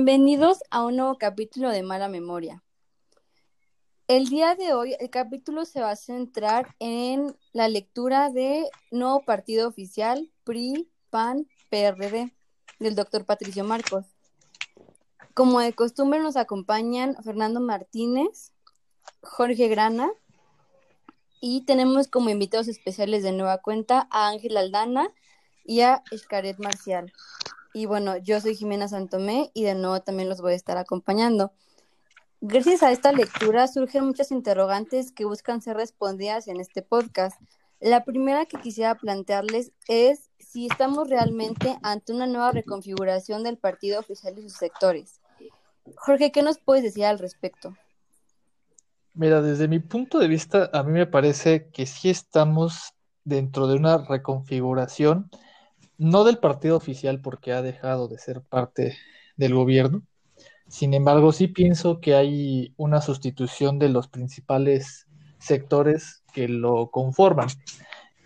Bienvenidos a un nuevo capítulo de Mala Memoria. El día de hoy el capítulo se va a centrar en la lectura de nuevo partido oficial PRI, PAN, PRD del doctor Patricio Marcos. Como de costumbre nos acompañan Fernando Martínez, Jorge Grana y tenemos como invitados especiales de nueva cuenta a Ángel Aldana y a Escaret Marcial. Y bueno, yo soy Jimena Santomé y de nuevo también los voy a estar acompañando. Gracias a esta lectura surgen muchas interrogantes que buscan ser respondidas en este podcast. La primera que quisiera plantearles es si estamos realmente ante una nueva reconfiguración del partido oficial y sus sectores. Jorge, ¿qué nos puedes decir al respecto? Mira, desde mi punto de vista, a mí me parece que sí estamos dentro de una reconfiguración no del partido oficial porque ha dejado de ser parte del gobierno. Sin embargo, sí pienso que hay una sustitución de los principales sectores que lo conforman.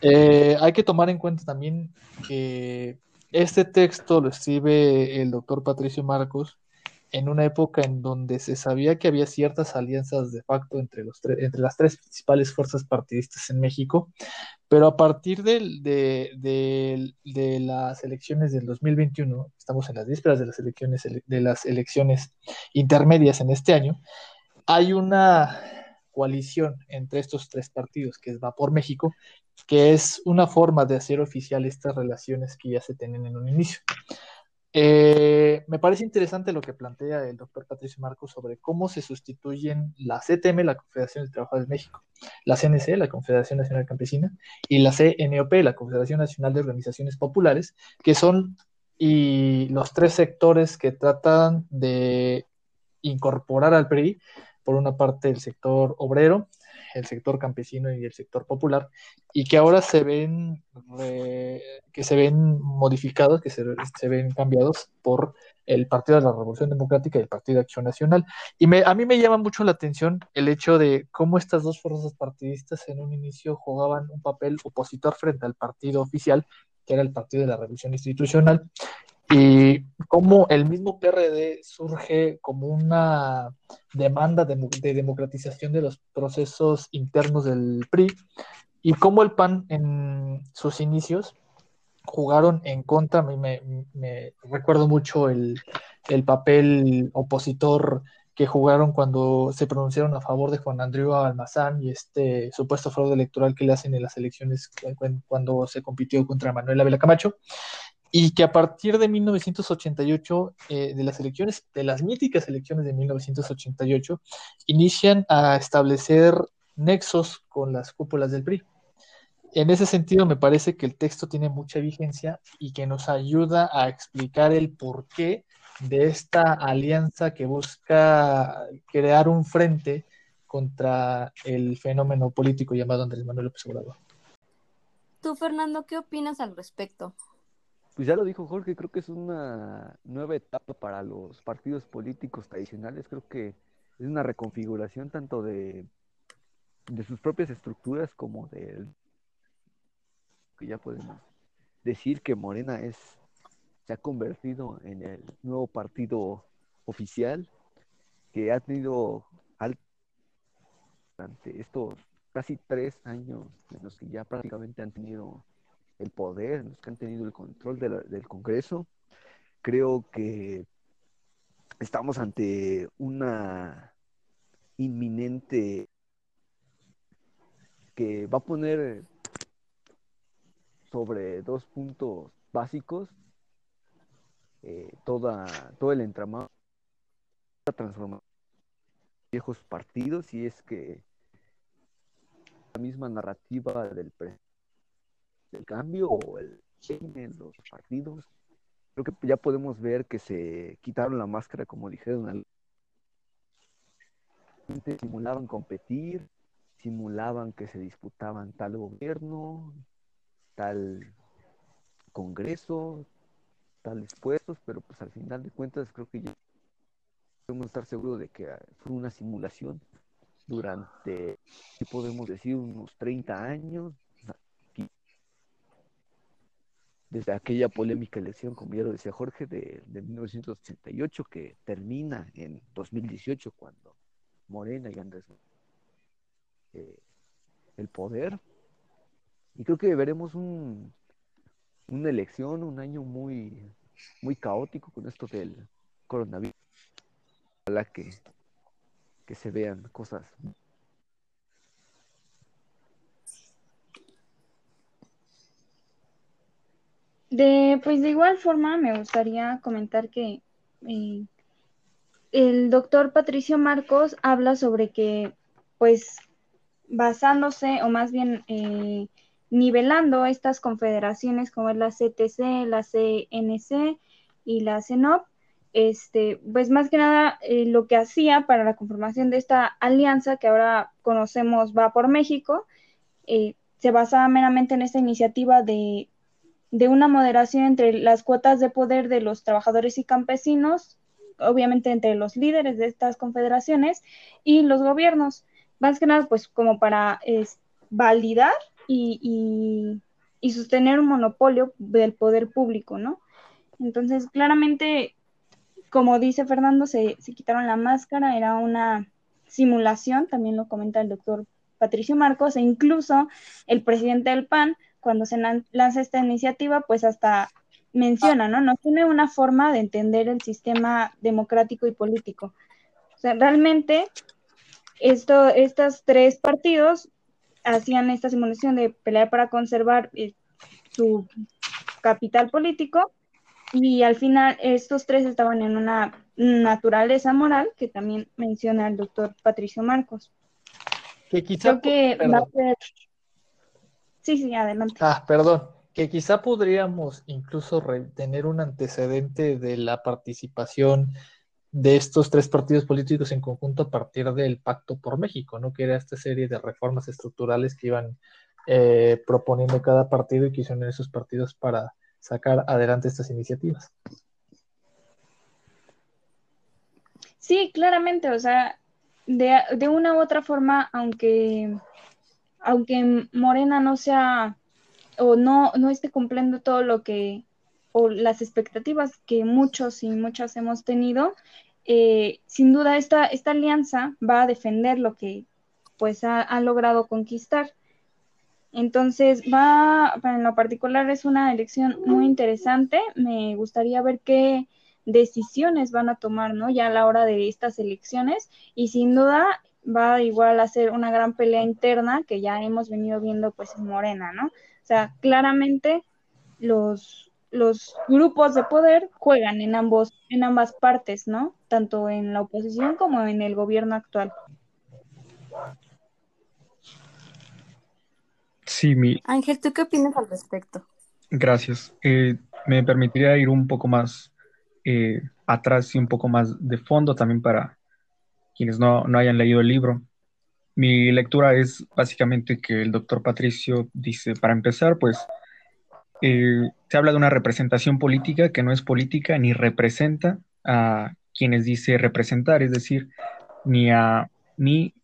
Eh, hay que tomar en cuenta también que este texto lo escribe el doctor Patricio Marcos en una época en donde se sabía que había ciertas alianzas de facto entre, los entre las tres principales fuerzas partidistas en México, pero a partir de, de, las elecciones del 2021, estamos en las vísperas de las elecciones, de las elecciones intermedias en este año, hay una coalición entre estos tres partidos, que es Va por México, que es una forma de hacer oficial estas relaciones que ya se tienen en un inicio. Eh, me parece interesante lo que plantea el doctor Patricio Marcos sobre cómo se sustituyen la CTM, la Confederación de Trabajadores de México, la CNC, la Confederación Nacional Campesina, y la CNOP, la Confederación Nacional de Organizaciones Populares, que son y los tres sectores que tratan de incorporar al PRI, por una parte el sector obrero, el sector campesino y el sector popular, y que ahora se ven, que se ven modificados, que se, ven cambiados por el Partido de la Revolución Democrática y el Partido de Acción Nacional. Y me, a mí me llama mucho la atención el hecho de cómo estas dos fuerzas partidistas en un inicio jugaban un papel opositor frente al partido oficial, que era el Partido de la Revolución Institucional, y cómo el mismo PRD surge como una demanda de, democratización de los procesos internos del PRI y cómo el PAN en sus inicios jugaron en contra, me, me, recuerdo mucho el, el, papel opositor que jugaron cuando se pronunciaron a favor de Juan Andreu Almazán y este supuesto fraude electoral que le hacen en las elecciones cuando se compitió contra Manuel Ávila Camacho y que a partir de 1988, eh, de las elecciones, de las míticas elecciones de 1988, inician a establecer nexos con las cúpulas del PRI. En ese sentido, me parece que el texto tiene mucha vigencia y que nos ayuda a explicar el porqué de esta alianza que busca crear un frente contra el fenómeno político llamado Andrés Manuel López Obrador. Tú, Fernando, ¿qué opinas al respecto? Pues ya lo dijo Jorge, creo que es una nueva etapa para los partidos políticos tradicionales. Creo que es una reconfiguración tanto de, de sus propias estructuras como de que ya podemos decir que Morena es se ha convertido en el nuevo partido oficial que ha tenido durante estos casi tres años en los que ya prácticamente han tenido el poder, los que han tenido el control del Congreso. Creo que estamos ante una inminente que va a poner sobre dos puntos básicos eh, toda, todo el entramado, la transformación de viejos partidos y es que la misma narrativa del presidente el cambio o el en los partidos. Creo que ya podemos ver que se quitaron la máscara, como dijeron. Simulaban competir, simulaban que se disputaban tal gobierno, tal congreso, tales puestos, pero pues al final de cuentas creo que ya podemos estar seguros de que fue una simulación durante, podemos decir, unos 30 años, desde aquella polémica elección, como ya lo decía Jorge, de, 1988, que termina en 2018, cuando Morena y Andrés eh, el poder. Y creo que veremos un, una elección, un año muy, muy caótico con esto del coronavirus. Ojalá que, que se vean cosas De, pues de igual forma me gustaría comentar que eh, el doctor Patricio Marcos habla sobre que, pues, basándose o más bien eh, nivelando estas confederaciones como es la CTC, la CNC y la CENOP, este, pues más que nada eh, lo que hacía para la conformación de esta alianza que ahora conocemos va por México, se basaba meramente en esta iniciativa de de una moderación entre las cuotas de poder de los trabajadores y campesinos, obviamente entre los líderes de estas confederaciones y los gobiernos, más que nada pues como para validar y, sostener un monopolio del poder público, ¿no? Entonces, claramente, como dice Fernando, se, se quitaron la máscara, era una simulación, también lo comenta el doctor Patricio Marcos, e incluso el presidente del PAN cuando se lanza esta iniciativa, pues hasta menciona, ¿no? Nos tiene una forma de entender el sistema democrático y político. O sea, realmente esto, estos tres partidos hacían esta simulación de pelear para conservar eh, su capital político y al final estos tres estaban en una naturaleza moral que también menciona el doctor Patricio Marcos. Que quizá, que va a ser Sí, sí, adelante. Ah, perdón, que quizá podríamos incluso tener un antecedente de la participación de estos tres partidos políticos en conjunto a partir del Pacto por México, ¿no? Que era esta serie de reformas estructurales que iban eh, proponiendo cada partido y que hicieron esos partidos para sacar adelante estas iniciativas. Sí, claramente, o sea, de, de una u otra forma, aunque aunque Morena no sea o no, no esté cumpliendo todo lo que, o las expectativas que muchos y muchas hemos tenido, eh, sin duda esta, esta alianza va a defender lo que pues ha, logrado conquistar. Entonces, va, en lo particular es una elección muy interesante. Me gustaría ver qué decisiones van a tomar, ¿no? Ya a la hora de estas elecciones. Y sin duda, va igual a ser una gran pelea interna que ya hemos venido viendo pues en Morena, ¿no? O sea, claramente los, los grupos de poder juegan en ambos, en ambas partes, ¿no? Tanto en la oposición como en el gobierno actual. Sí, mi... Ángel, ¿tú qué opinas al respecto? Gracias. Eh, me permitiría ir un poco más eh, atrás y un poco más de fondo también para quienes no, hayan leído el libro. Mi lectura es básicamente que el doctor Patricio dice, para empezar, pues eh, se habla de una representación política que no es política ni representa a quienes dice representar, es decir, ni a mí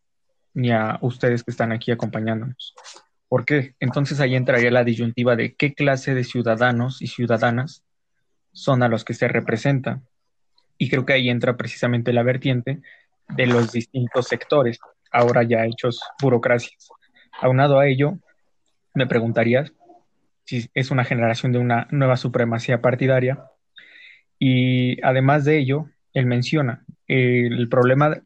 ni a ustedes que están aquí acompañándonos. ¿Por qué? Entonces ahí entraría la disyuntiva de qué clase de ciudadanos y ciudadanas son a los que se representa. Y creo que ahí entra precisamente la vertiente de los distintos sectores, ahora ya hechos burocracias. Aunado a ello, me preguntarías si es una generación de una nueva supremacía partidaria. Y además de ello, él menciona el problema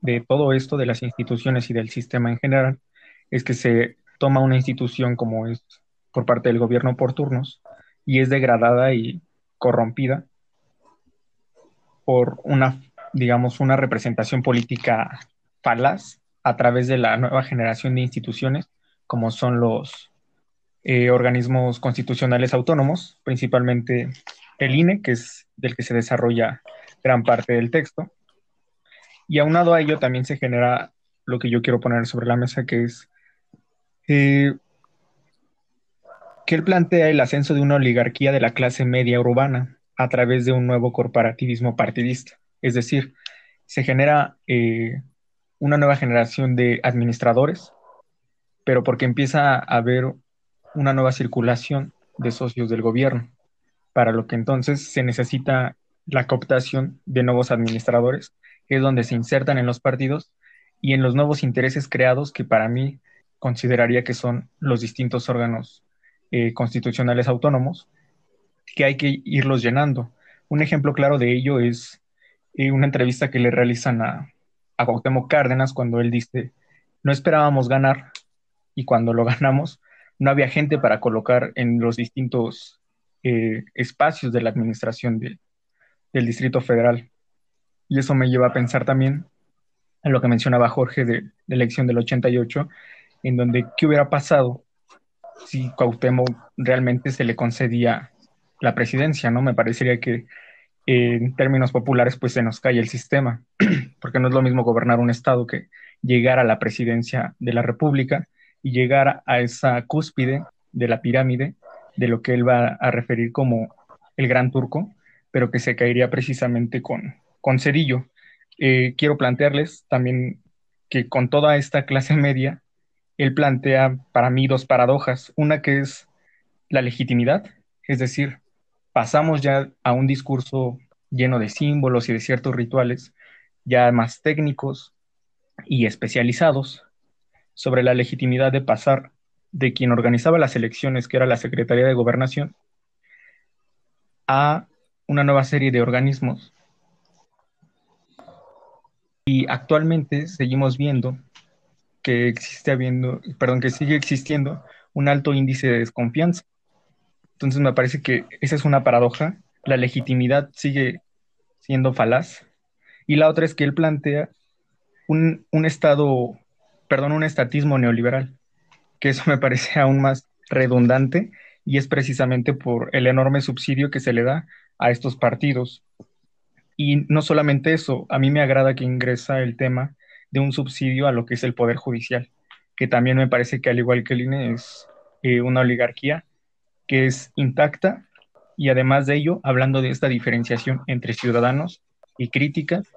de todo esto, de las instituciones y del sistema en general, es que se toma una institución como es por parte del gobierno por turnos y es degradada y corrompida por una digamos, una representación política falaz a través de la nueva generación de instituciones, como son los eh, organismos constitucionales autónomos, principalmente el INE, que es del que se desarrolla gran parte del texto. Y aunado a ello también se genera lo que yo quiero poner sobre la mesa, que es eh, que él plantea el ascenso de una oligarquía de la clase media urbana a través de un nuevo corporativismo partidista. Es decir, se genera eh, una nueva generación de administradores, pero porque empieza a haber una nueva circulación de socios del gobierno, para lo que entonces se necesita la cooptación de nuevos administradores, que es donde se insertan en los partidos y en los nuevos intereses creados que para mí consideraría que son los distintos órganos eh, constitucionales autónomos, que hay que irlos llenando. Un ejemplo claro de ello es eh, una entrevista que le realizan a, a Cuauhtémoc Cárdenas cuando él dice, no esperábamos ganar y cuando lo ganamos no había gente para colocar en los distintos eh, espacios de la administración del Distrito Federal. Y eso me lleva a pensar también en lo que mencionaba Jorge de la elección del 88, en donde qué hubiera pasado si Cuauhtémoc realmente se le concedía la presidencia, ¿no? Me parecería que en términos populares pues se nos cae el sistema, porque no es lo mismo gobernar un estado que llegar a la presidencia de la República y llegar a esa cúspide de la pirámide de lo que él va a referir como el gran turco, pero que se caería precisamente con, con Cedillo. Eh, quiero plantearles también que con toda esta clase media, él plantea para mí dos paradojas. Una que es la legitimidad, es decir, pasamos ya a un discurso lleno de símbolos y de ciertos rituales, ya más técnicos y especializados, sobre la legitimidad de pasar de quien organizaba las elecciones, que era la Secretaría de Gobernación, a una nueva serie de organismos. Y actualmente seguimos viendo que existe habiendo, perdón, que sigue existiendo un alto índice de desconfianza. Entonces me parece que esa es una paradoja. La legitimidad sigue siendo falaz. Y la otra es que él plantea un, un Estado perdón, un estatismo neoliberal, que eso me parece aún más redundante y es precisamente por el enorme subsidio que se le da a estos partidos. Y no solamente eso, a mí me agrada que ingresa el tema de un subsidio a lo que es el Poder Judicial, que también me parece que al igual que el INE es eh, una oligarquía que es intacta y además de ello, hablando de esta diferenciación entre ciudadanos y críticas,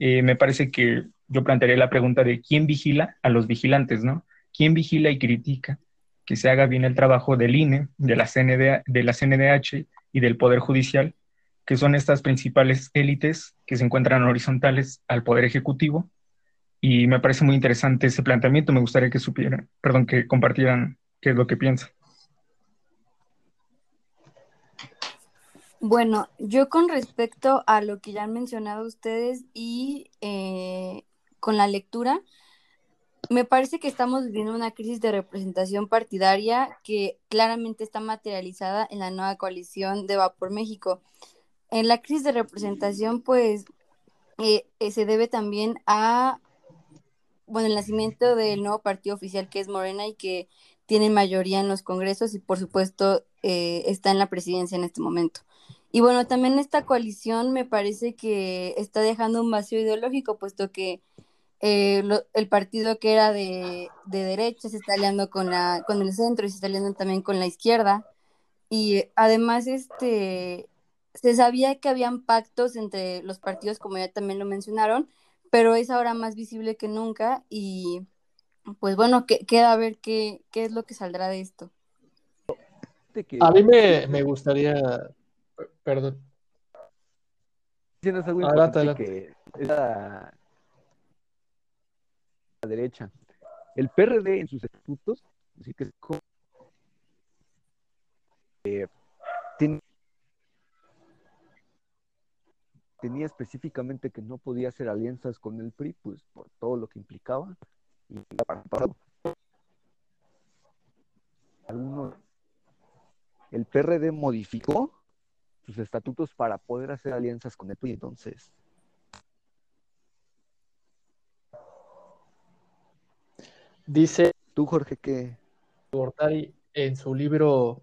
eh, me parece que yo plantearía la pregunta de quién vigila a los vigilantes, ¿no? ¿Quién vigila y critica que se haga bien el trabajo del INE, de la, de la CNDH y del Poder Judicial, que son estas principales élites que se encuentran horizontales al Poder Ejecutivo? Y me parece muy interesante ese planteamiento. Me gustaría que supieran, perdón, que compartieran qué es lo que piensan. Bueno, yo con respecto a lo que ya han mencionado ustedes y eh, con la lectura, me parece que estamos viviendo una crisis de representación partidaria que claramente está materializada en la nueva coalición de Vapor México. En la crisis de representación, pues, eh, eh, se debe también a, bueno, el nacimiento del nuevo partido oficial que es Morena y que tiene mayoría en los congresos y, por supuesto, eh, está en la presidencia en este momento. Y bueno, también esta coalición me parece que está dejando un vacío ideológico, puesto que eh, el partido que era de, derecha se está aliando con, la, con el centro y se está aliando también con la izquierda. Y además, este, se sabía que habían pactos entre los partidos, como ya también lo mencionaron, pero es ahora más visible que nunca y pues bueno, que, queda a ver qué, qué es lo que saldrá de esto. A mí me, me gustaría, perdón. Tienes algo que derecha. El PRD en sus estatutos, así que eh, tenía específicamente que no podía hacer alianzas con el PRI, pues por todo lo que implicaba. Y el PRD modificó sus estatutos para poder hacer alianzas con el PRI, entonces Dice tú, Jorge, que Gortari en su libro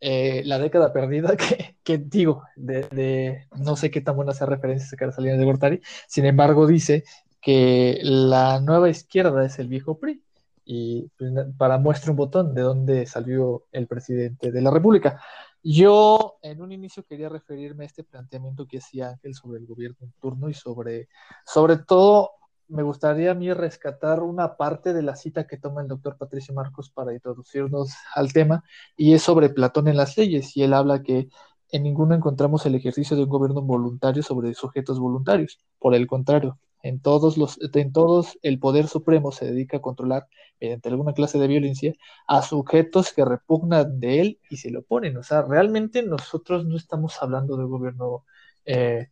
eh, La década perdida, que, digo, de, no sé qué tan buena sea referencia sacar esa línea de Gortari, sin embargo dice que la nueva izquierda es el viejo PRI. Y pues, para muestra un botón de dónde salió el presidente de la República. Yo en un inicio quería referirme a este planteamiento que hacía Ángel sobre el gobierno en turno y sobre, sobre todo me gustaría a mí rescatar una parte de la cita que toma el doctor Patricio Marcos para introducirnos al tema, y es sobre Platón en las leyes, y él habla que en ninguno encontramos el ejercicio de un gobierno voluntario sobre sujetos voluntarios. Por el contrario, en todos, los, en todos el poder supremo se dedica a controlar, mediante alguna clase de violencia, a sujetos que repugnan de él y se lo oponen. O sea, realmente nosotros no estamos hablando de gobierno eh,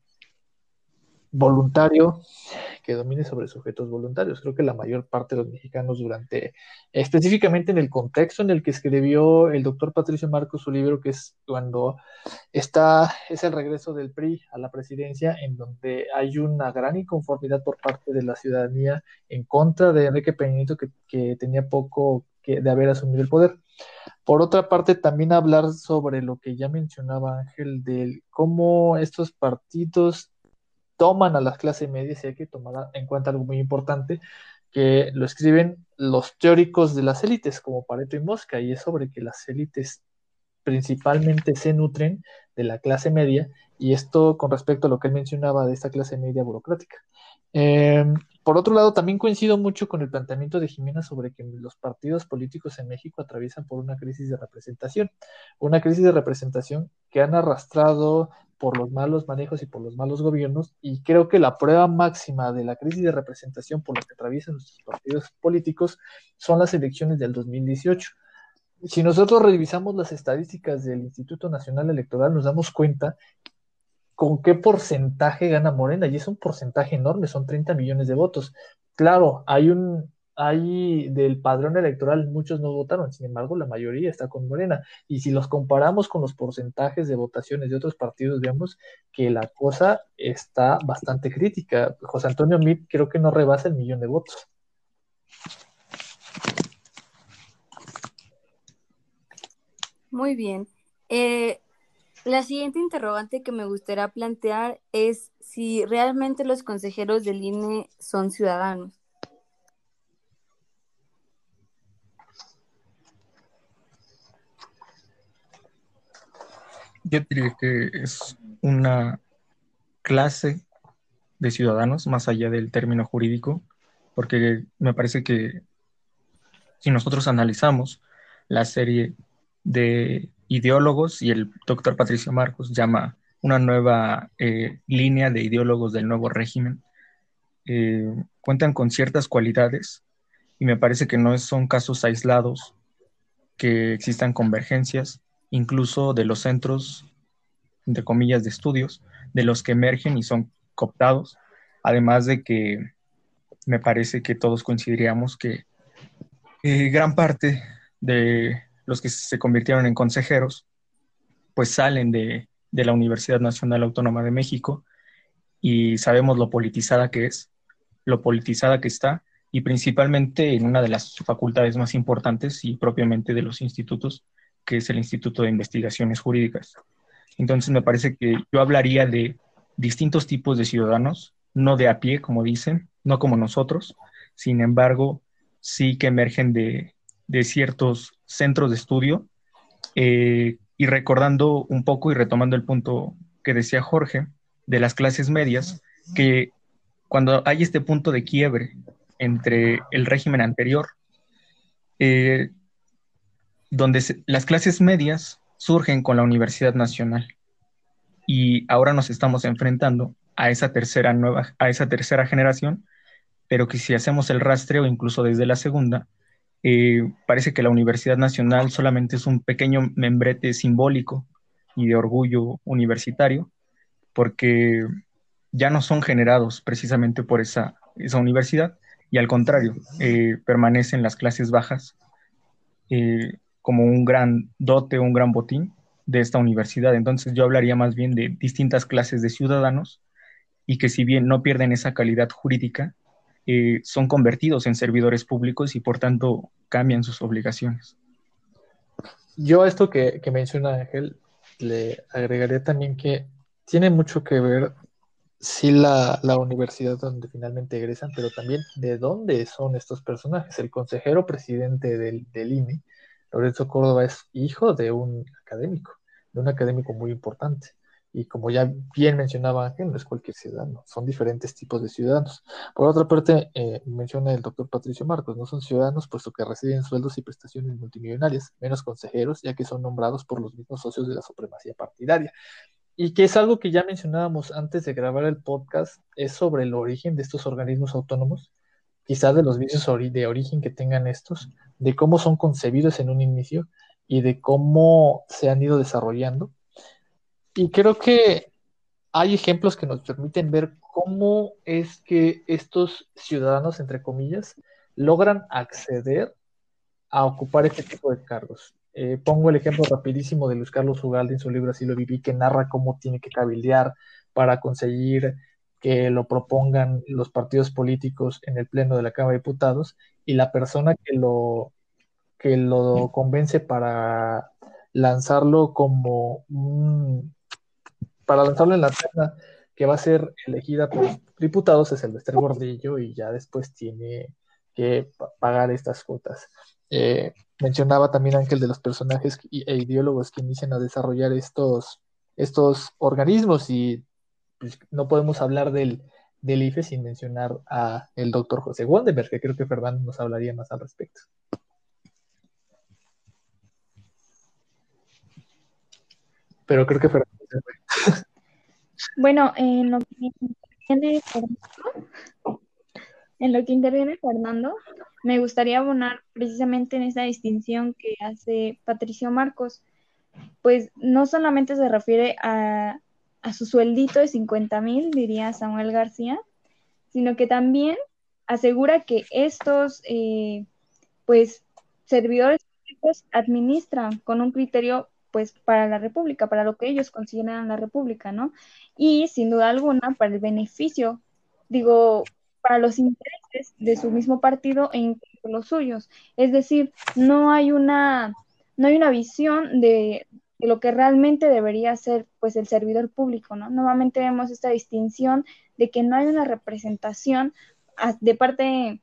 voluntario que domine sobre sujetos voluntarios. Creo que la mayor parte de los mexicanos durante, específicamente en el contexto en el que escribió el doctor Patricio Marcos su libro, que es cuando está, es el regreso del PRI a la presidencia, en donde hay una gran inconformidad por parte de la ciudadanía en contra de Enrique Peña que, que tenía poco que, de haber asumido el poder. Por otra parte, también hablar sobre lo que ya mencionaba Ángel, de cómo estos partidos toman a las clases medias y hay que tomar en cuenta algo muy importante que lo escriben los teóricos de las élites como Pareto y Mosca y es sobre que las élites principalmente se nutren de la clase media y esto con respecto a lo que él mencionaba de esta clase media burocrática. Em, por otro lado, también coincido mucho con el planteamiento de Jimena sobre que los partidos políticos en México atraviesan por una crisis de representación, una crisis de representación que han arrastrado por los malos manejos y por los malos gobiernos, y creo que la prueba máxima de la crisis de representación por la que atraviesan nuestros partidos políticos son las elecciones del 2018. Si nosotros revisamos las estadísticas del Instituto Nacional Electoral, nos damos cuenta con qué porcentaje gana Morena, y es un porcentaje enorme, son 30 millones de votos. Claro, hay un, hay del padrón electoral, muchos no votaron, sin embargo, la mayoría está con Morena. Y si los comparamos con los porcentajes de votaciones de otros partidos, vemos que la cosa está bastante crítica. José Antonio Mit creo que no rebasa el millón de votos. Muy bien. Eh, la siguiente interrogante que me gustaría plantear es si realmente los consejeros del INE son ciudadanos. Yo diría que es una clase de ciudadanos, más allá del término jurídico, porque me parece que si nosotros analizamos la serie de ideólogos y el doctor Patricio Marcos llama una nueva eh, línea de ideólogos del nuevo régimen, eh, cuentan con ciertas cualidades y me parece que no son casos aislados, que existan convergencias, incluso de los centros, entre comillas, de estudios, de los que emergen y son cooptados, además de que me parece que todos coincidiríamos que eh, gran parte de los que se convirtieron en consejeros, pues salen de, de la Universidad Nacional Autónoma de México y sabemos lo politizada que es, lo politizada que está y principalmente en una de las facultades más importantes y propiamente de los institutos que es el Instituto de Investigaciones Jurídicas. Entonces me parece que yo hablaría de distintos tipos de ciudadanos, no de a pie, como dicen, no como nosotros, sin embargo, sí que emergen de, ciertos centros de estudio. Eh, y recordando un poco y retomando el punto que decía Jorge de las clases medias, que cuando hay este punto de quiebre entre el régimen anterior, eh, donde las clases medias surgen con la Universidad Nacional y ahora nos estamos enfrentando a esa tercera nueva, a esa tercera generación, pero que si hacemos el rastreo incluso desde la segunda, eh, parece que la Universidad Nacional solamente es un pequeño membrete simbólico y de orgullo universitario, porque ya no son generados precisamente por esa, esa universidad, y al contrario, eh, permanecen las clases bajas eh, como un gran dote, un gran botín de esta universidad. Entonces yo hablaría más bien de distintas clases de ciudadanos y que si bien no pierden esa calidad jurídica, eh, son convertidos en servidores públicos y por tanto cambian sus obligaciones. Yo a esto que, menciona Ángel, le agregaría también que tiene mucho que ver sí la, la, universidad donde finalmente egresan, pero también de dónde son estos personajes. El consejero presidente del, del INE Lorenzo Córdoba es hijo de un académico, de un académico muy importante. Y como ya bien mencionaba Ángel, no es cualquier ciudadano, son diferentes tipos de ciudadanos. Por otra parte, eh, menciona el doctor Patricio Marcos, no son ciudadanos puesto que reciben sueldos y prestaciones multimillonarias, menos consejeros, ya que son nombrados por los mismos socios de la supremacía partidaria. Y que es algo que ya mencionábamos antes de grabar el podcast, es sobre el origen de estos organismos autónomos, quizá de los vicios de origen que tengan estos, de cómo son concebidos en un inicio y de cómo se han ido desarrollando y creo que hay ejemplos que nos permiten ver cómo es que estos ciudadanos, entre comillas, logran acceder a ocupar este tipo de cargos. Eh, pongo el ejemplo rapidísimo de Luis Carlos Ugalde en su libro Así lo viví, que narra cómo tiene que cabildear para conseguir que lo propongan los partidos políticos en el Pleno de la Cámara de Diputados y la persona que lo, que lo convence para lanzarlo como un para lanzarlo en la terna que va a ser elegida por diputados es el Silvestre Gordillo y ya después tiene que pagar estas cuotas. Eh, mencionaba también Ángel de los personajes e ideólogos que inician a desarrollar estos, estos organismos y pues, no podemos hablar del, del IFE sin mencionar a el doctor José Wandenberg, que creo que Fernando nos hablaría más al respecto. Pero creo que Fernando bueno, en lo que interviene Fernando, me gustaría abonar precisamente en esa distinción que hace Patricio Marcos, pues no solamente se refiere a, su sueldito de 50 mil, diría Samuel García, sino que también asegura que estos, eh, pues, servidores públicos administran con un criterio pues para la República, para lo que ellos consideran la República, ¿no? Y sin duda alguna para el beneficio, digo, para los intereses de su mismo partido e incluso los suyos. Es decir, no hay una, no hay una visión de, lo que realmente debería ser pues el servidor público, ¿no? Nuevamente vemos esta distinción de que no hay una representación de parte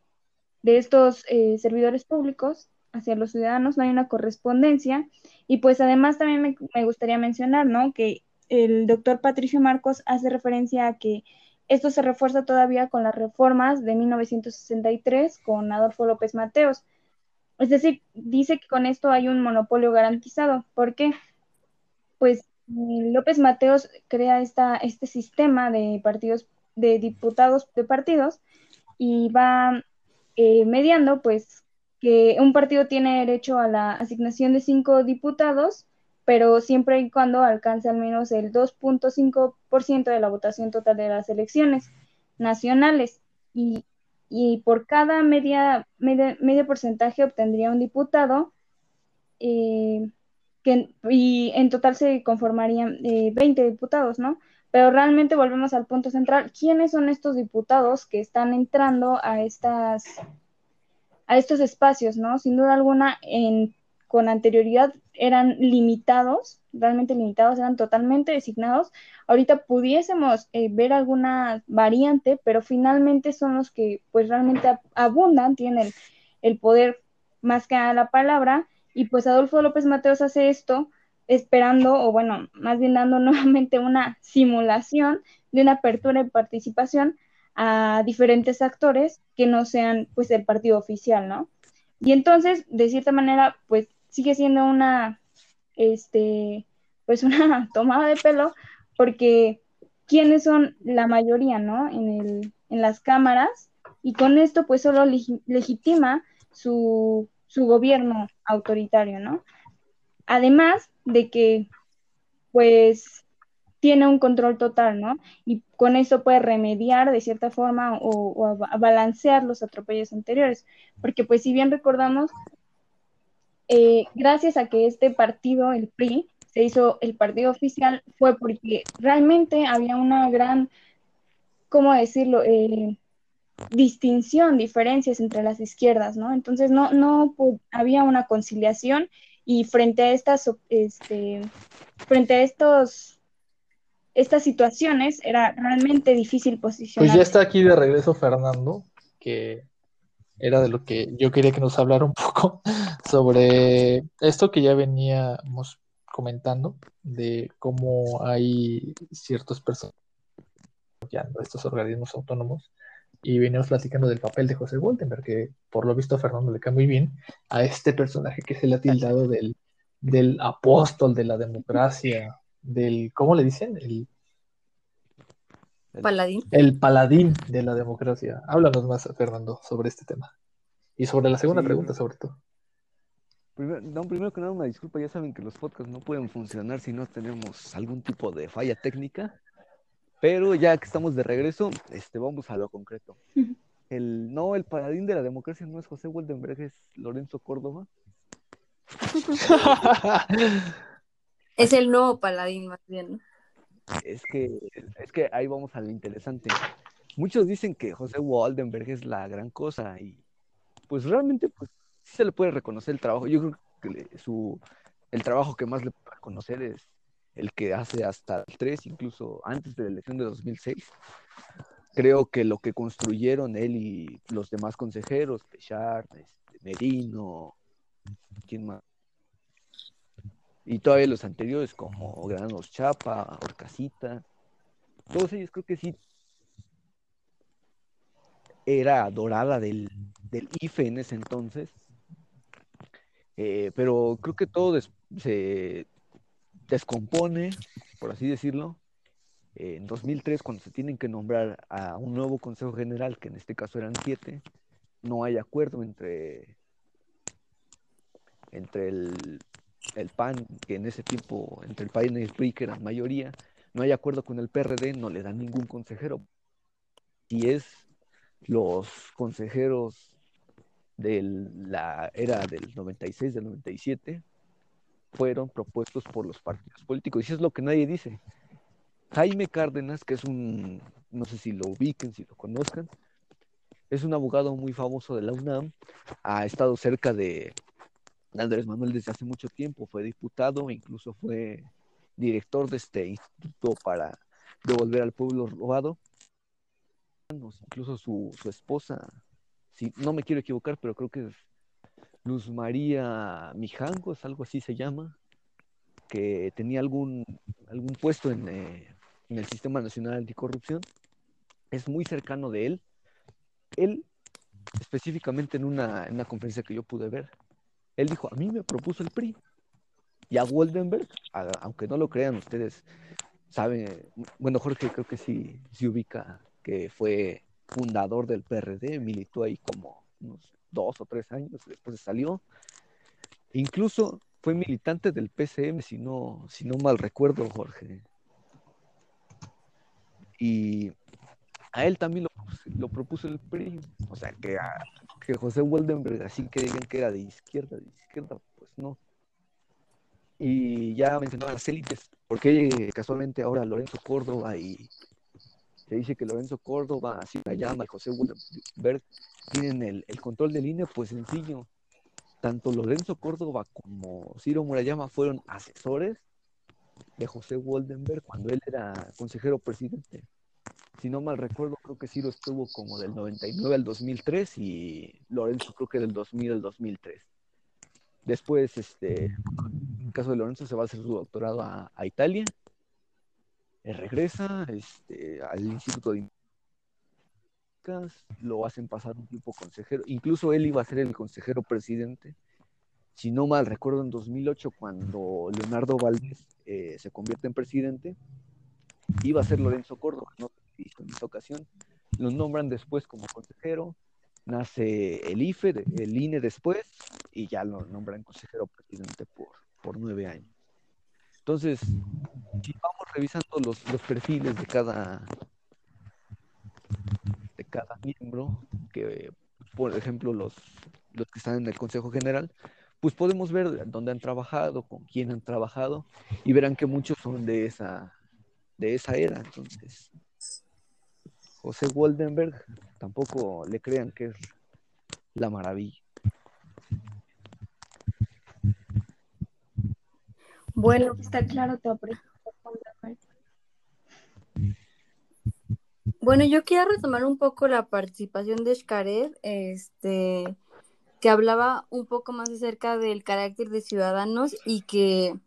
de estos eh, servidores públicos hacia los ciudadanos, no hay una correspondencia. Y pues además también me, gustaría mencionar, ¿no? Que el doctor Patricio Marcos hace referencia a que esto se refuerza todavía con las reformas de 1963 con Adolfo López Mateos. Es decir, dice que con esto hay un monopolio garantizado. ¿Por qué? Pues López Mateos crea esta, este sistema de partidos, de diputados de partidos y va eh, mediando pues que un partido tiene derecho a la asignación de cinco diputados, pero siempre y cuando alcance al menos el 2.5% de la votación total de las elecciones nacionales. Y, por cada media, media, porcentaje obtendría un diputado, eh, y en total se conformarían 20 eh, diputados, ¿no? Pero realmente volvemos al punto central, ¿quiénes son estos diputados que están entrando a estas a estos espacios, ¿no? Sin duda alguna, con anterioridad eran limitados, realmente limitados, eran totalmente designados. Ahorita pudiésemos eh, ver alguna variante, pero finalmente son los que pues realmente abundan, tienen el, poder más que a la palabra, y pues Adolfo López Mateos hace esto esperando, o bueno, más bien dando nuevamente una simulación de una apertura de participación a diferentes actores que no sean pues el partido oficial, ¿no? Y entonces, de cierta manera, pues sigue siendo una, este, pues una tomada de pelo, porque quiénes son la mayoría, ¿no? En, el, en las cámaras, y con esto pues solo legitima su, su gobierno autoritario, ¿no? Además de que, pues, tiene un control total, ¿no? Y con eso puede remediar de cierta forma o, balancear los atropellos anteriores. Porque pues si bien recordamos, eh, gracias a que este partido, el PRI, se hizo el partido oficial, fue porque realmente había una gran, ¿cómo decirlo? Eh, distinción, diferencias entre las izquierdas, ¿no? Entonces no, no había una conciliación y frente a estas, este, frente a estos estas situaciones era realmente difícil posicionar. Pues ya está aquí de regreso Fernando, que era de lo que yo quería que nos hablara un poco sobre esto que ya veníamos comentando de cómo hay ciertos personas estos organismos autónomos y venimos platicando del papel de José Woltenberg, que por lo visto a Fernando le cae muy bien, a este personaje que se le ha tildado del, del apóstol de la democracia, del, ¿cómo le dicen? El, paladín. El paladín de la democracia. Háblanos más, Fernando, sobre este tema. Y sobre la segunda pregunta, sobre todo. Primero, no, primero que nada, una disculpa, ya saben que los podcasts no pueden funcionar si no tenemos algún tipo de falla técnica. Pero ya que estamos de regreso, este, vamos a lo concreto. El, no, el paladín de la democracia no es José Waldenberg, es Lorenzo Córdoba. es el nuevo paladín, más bien. Es que, es que ahí vamos a lo interesante. Muchos dicen que José Waldenberg es la gran cosa y pues realmente pues sí se le puede reconocer el trabajo. Yo creo que su, el trabajo que más le puede reconocer es el que hace hasta el 3, incluso antes de la elección de 2006. Creo que lo que construyeron él y los demás consejeros, Pechar, este, Merino, ¿quién más? Y todavía los anteriores como Granos Chapa, Orcasita, todos ellos creo que sí era dorada del, del IFE en ese entonces. Eh, pero creo que todo se descompone, por así decirlo, en 2003 cuando se tienen que nombrar a un nuevo Consejo General, que en este caso eran siete, no hay acuerdo entre, entre el, el PAN, que en ese tiempo, entre el PAN y el PRI, que eran mayoría, no hay acuerdo con el PRD, no le dan ningún consejero. Y es los consejeros de la era del 96, del 97, fueron propuestos por los partidos políticos. Y eso es lo que nadie dice. Jaime Cárdenas, que es un, no sé si lo ubiquen, si lo conozcan, es un abogado muy famoso de la UNAM, ha estado cerca de Andrés Manuel desde hace mucho tiempo, fue diputado, incluso fue director de este instituto para devolver al pueblo robado. Incluso su, su esposa, si no me quiero equivocar, pero creo que es Luz María Mijangos, algo así se llama, que tenía algún, algún puesto en, eh, el Sistema Nacional Anticorrupción. Es muy cercano de él. Él, específicamente en una, en una conferencia que yo pude ver, él dijo, a mí me propuso el PRI. Y a Woldenberg, aunque no lo crean ustedes, saben, bueno, Jorge creo que sí, sí ubica que fue fundador del PRD, militó ahí como unos dos o tres años después salió. Incluso fue militante del PCM, si no, si no mal recuerdo, Jorge. Y a él también lo, propuso el PRI. O sea, que, que José Waldenberg así que digan que era de izquierda, de izquierda, pues no. Y ya mencionaba las élites, porque casualmente ahora Lorenzo Córdoba y se dice que Lorenzo Córdoba, así la llama, y José Waldenberg tienen el, el control de línea, pues sencillo. Tanto Lorenzo Córdoba como Ciro Murayama fueron asesores de José Waldenberg cuando él era consejero presidente. Si no mal recuerdo, creo que Ciro estuvo como del 99 al 2003 y Lorenzo creo que del 2000 al 2003. Después, este, en caso de Lorenzo, se va a hacer su doctorado a, Italia. Él regresa este, al Instituto de lo hacen pasar un tipo consejero, incluso él iba a ser el consejero presidente, si no mal recuerdo en 2008 cuando Leonardo Valdés eh, se convierte en presidente, iba a ser Lorenzo Córdoba, no en esta ocasión, lo nombran después como consejero, nace el IFE, el INE después, y ya lo nombran consejero presidente por, por nueve años. Entonces, si vamos revisando los, los perfiles de cada, cada miembro, que por ejemplo los, los que están en el Consejo General, pues podemos ver dónde han trabajado, con quién han trabajado, y verán que muchos son de esa, de esa era. Entonces, José Waldenberg, tampoco le crean que es la maravilla. Bueno, está claro todo. Bueno, yo quiero retomar un poco la participación de Xcaret, este, que hablaba un poco más acerca del carácter de ciudadanos y que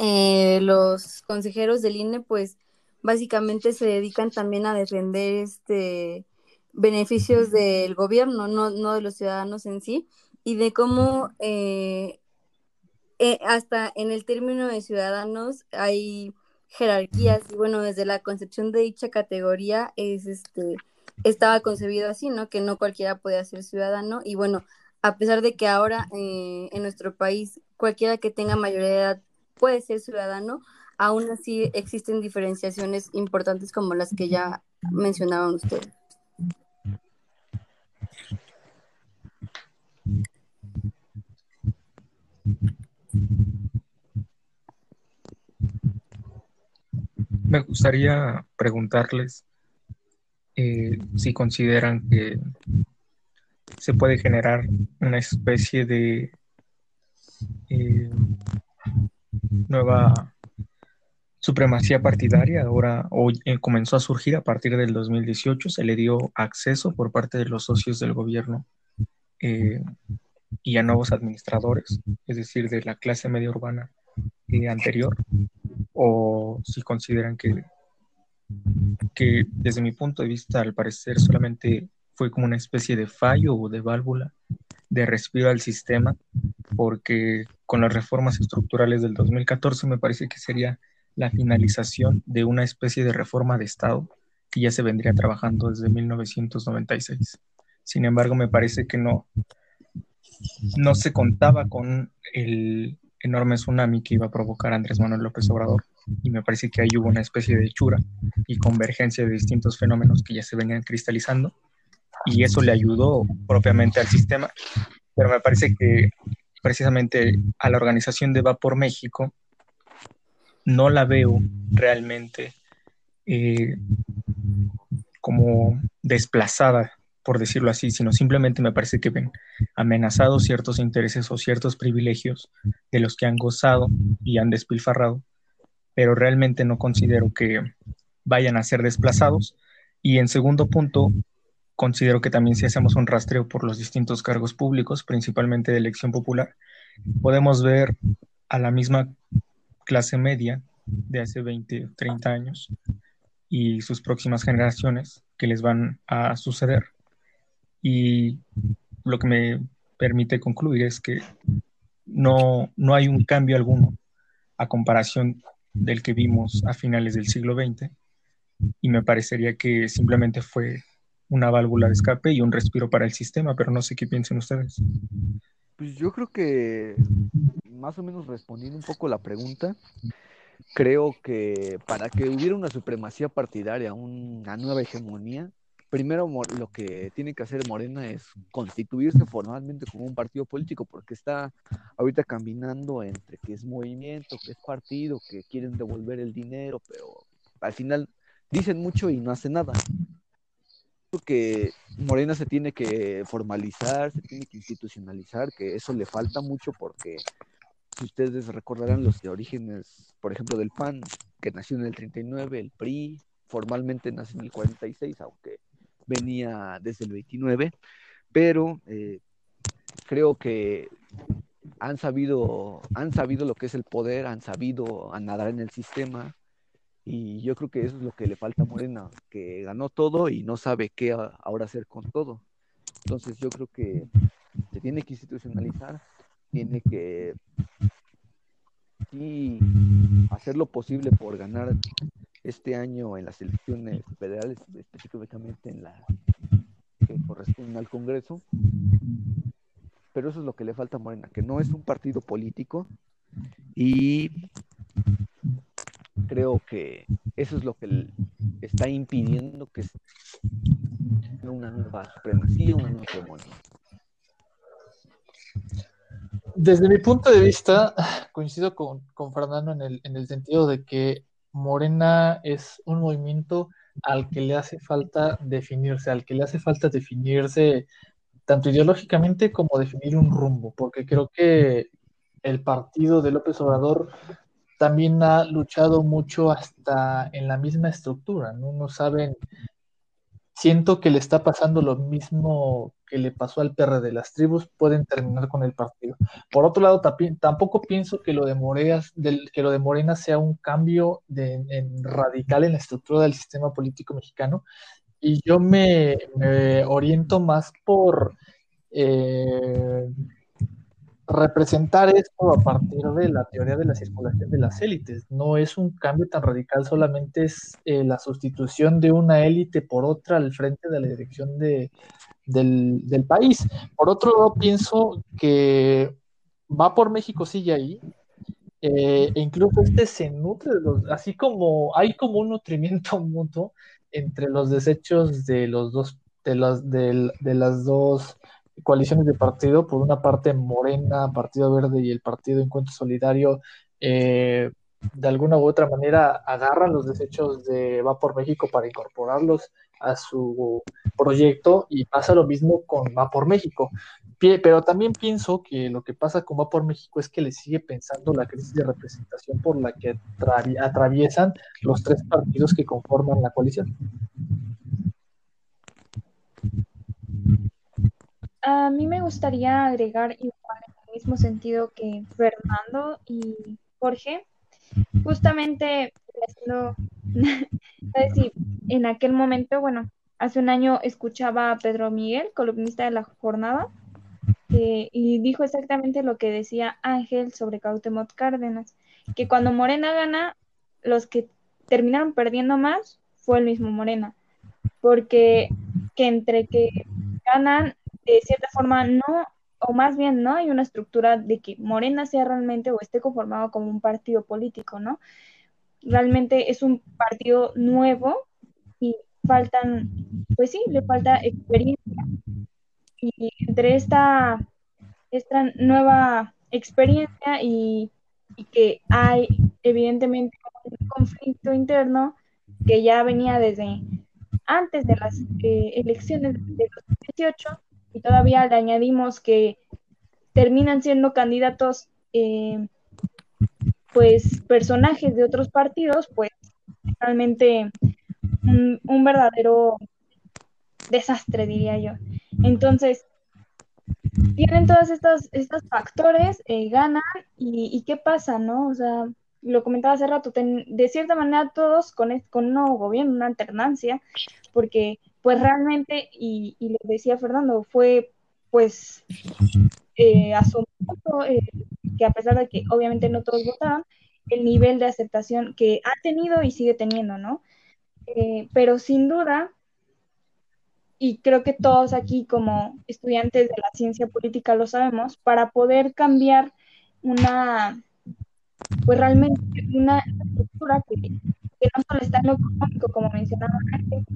eh, los consejeros del INE, pues básicamente se dedican también a defender este beneficios del gobierno, no, no de los ciudadanos en sí, y de cómo eh, eh, hasta en el término de ciudadanos hay jerarquías, y bueno, desde la concepción de dicha categoría es este estaba concebido así, ¿no? Que no cualquiera puede ser ciudadano, y bueno, a pesar de que ahora eh, en nuestro país cualquiera que tenga mayoría de edad puede ser ciudadano, aún así existen diferenciaciones importantes como las que ya mencionaban ustedes. Me gustaría preguntarles eh, si consideran que se puede generar una especie de eh, nueva supremacía partidaria. Ahora hoy eh, comenzó a surgir a partir del 2018, se le dio acceso por parte de los socios del gobierno y a nuevos administradores, es decir, de la clase media urbana anterior, o si consideran que, que desde mi punto de vista, al parecer, solamente fue como una especie de fallo o de válvula de respiro al sistema, porque con las reformas estructurales del 2014 me parece que sería la finalización de una especie de reforma de Estado que ya se vendría trabajando desde 1996. Sin embargo, me parece que no, no se contaba con el enorme tsunami que iba a provocar Andrés Manuel López Obrador y me parece que ahí hubo una especie de hechura y convergencia de distintos fenómenos que ya se venían cristalizando y eso le ayudó propiamente al sistema, pero me parece que precisamente a la organización de Va por México no la veo realmente eh, como desplazada por decirlo así, sino simplemente me parece que ven amenazados ciertos intereses o ciertos privilegios de los que han gozado y han despilfarrado, pero realmente no considero que vayan a ser desplazados. Y en segundo punto, considero que también si hacemos un rastreo por los distintos cargos públicos, principalmente de elección popular, podemos ver a la misma clase media de hace 20, 30 años y sus próximas generaciones que les van a suceder y lo que me permite concluir es que no, no hay un cambio alguno a comparación del que vimos a finales del siglo XX y me parecería que simplemente fue una válvula de escape y un respiro para el sistema, pero no sé qué piensen ustedes. Pues yo creo que más o menos respondiendo un poco la pregunta, creo que para que hubiera una supremacía partidaria, una nueva hegemonía, primero lo que tiene que hacer Morena es constituirse formalmente como un partido político, porque está ahorita caminando entre que es movimiento, que es partido, que quieren devolver el dinero, pero al final dicen mucho y no hacen nada. Que Morena se tiene que formalizar, se tiene que institucionalizar, que eso le falta mucho porque si ustedes recordarán los orígenes, por ejemplo, del PAN, que nació en el 39, el PRI formalmente nació en el 46, aunque venía desde el 29, pero eh, creo que han sabido, han sabido lo que es el poder, han sabido nadar en el sistema, y yo creo que eso es lo que le falta a Morena, que ganó todo y no sabe qué ahora hacer con todo. Entonces yo creo que se tiene que institucionalizar, tiene que hacer lo posible por ganar este año en las elecciones federales, específicamente en la que corresponden al Congreso. Pero eso es lo que le falta a Morena, que no es un partido político y creo que eso es lo que está impidiendo que una nueva supremacía, una nueva hegemonía. Desde mi punto de vista, coincido con, con Fernando en el, en el sentido de que Morena es un movimiento al que le hace falta definirse, al que le hace falta definirse tanto ideológicamente como definir un rumbo, porque creo que el partido de López Obrador también ha luchado mucho hasta en la misma estructura, ¿no? No saben siento que le está pasando lo mismo que le pasó al PRD. Las tribus pueden terminar con el partido. Por otro lado, tampoco pienso que lo de, Moreas, que lo de Morena sea un cambio de, radical en la estructura del sistema político mexicano. Y yo me, oriento más por eh, representar esto a partir de la teoría de la circulación de las élites. No es un cambio tan radical, solamente es eh, la sustitución de una élite por otra al frente de la dirección de, del, país. Por otro lado, pienso que va por México sigue ahí. Eh, e incluso este se nutre de los, así como hay como un nutrimiento mutuo entre los desechos de los dos, de las, de las dos coaliciones de partido, por una parte Morena, Partido Verde y el Partido Encuentro Solidario, eh, de alguna u otra manera agarran los desechos de Va por México para incorporarlos a su proyecto y pasa lo mismo con Va por México. Pero también pienso que lo que pasa con Va por México es que le sigue pensando la crisis de representación por la que atraviesan los tres partidos que conforman la coalición. A mí me gustaría agregar igual en el mismo sentido que Fernando y Jorge, justamente en aquel momento, bueno, hace un año escuchaba a Pedro Miguel, columnista de la jornada, eh, y dijo exactamente lo que decía Ángel sobre Cautemot Cárdenas, que cuando Morena gana, los que terminaron perdiendo más fue el mismo Morena, porque que entre que ganan de cierta forma no, o más bien no hay una estructura de que Morena sea realmente o esté conformado como un partido político, ¿no? Realmente es un partido nuevo y faltan, pues sí, le falta experiencia. Y entre esta, esta nueva experiencia y, que hay evidentemente un conflicto interno que ya venía desde antes de las eh, elecciones de 2018, y todavía le añadimos que terminan siendo candidatos eh, pues personajes de otros partidos, pues realmente un, verdadero desastre, diría yo. Entonces, tienen todos estos, estos factores, eh, ganan y, qué pasa, ¿no? O sea, lo comentaba hace rato, de cierta manera todos con, con un nuevo gobierno, una alternancia, porque pues realmente, y, lo decía Fernando, fue pues eh, asombroso eh, que a pesar de que obviamente no todos votaban, el nivel de aceptación que ha tenido y sigue teniendo, ¿no? Eh, pero sin duda, y creo que todos aquí como estudiantes de la ciencia política lo sabemos, para poder cambiar una, pues realmente una estructura que, no solo está en lo económico, como mencionaba antes,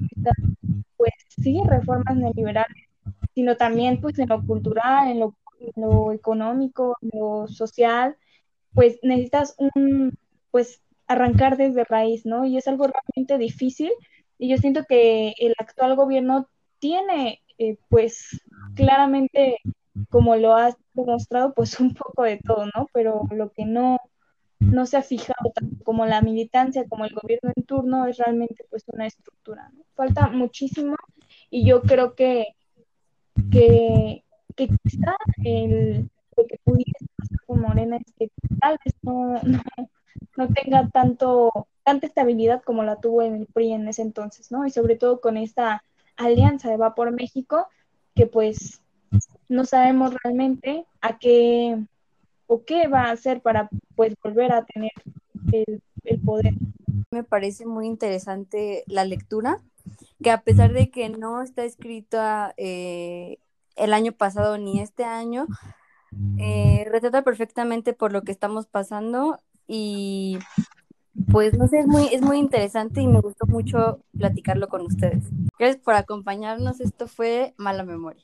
pues sí, reformas neoliberales, sino también pues en lo cultural, en lo, económico, en lo social, pues necesitas un, pues arrancar desde raíz, ¿no? Y es algo realmente difícil y yo siento que el actual gobierno tiene, eh, pues claramente, como lo ha demostrado, pues un poco de todo, ¿no? Pero lo que no, no se ha fijado tanto como la militancia, como el gobierno en turno, es realmente pues una estructura. Falta muchísimo y yo creo que, que, quizá el, lo que pudiese pasar con Morena es que tal vez no, no, tenga tanto tanta estabilidad como la tuvo en el PRI en ese entonces, ¿no? Y sobre todo con esta alianza de Va por México, que pues no sabemos realmente a qué o qué va a hacer para pues volver a tener el, poder. Me parece muy interesante la lectura, que a pesar de que no está escrita eh, el año pasado ni este año, eh, retrata perfectamente por lo que estamos pasando y pues no sé, es muy, es muy interesante y me gustó mucho platicarlo con ustedes. Gracias por acompañarnos, esto fue Mala Memoria.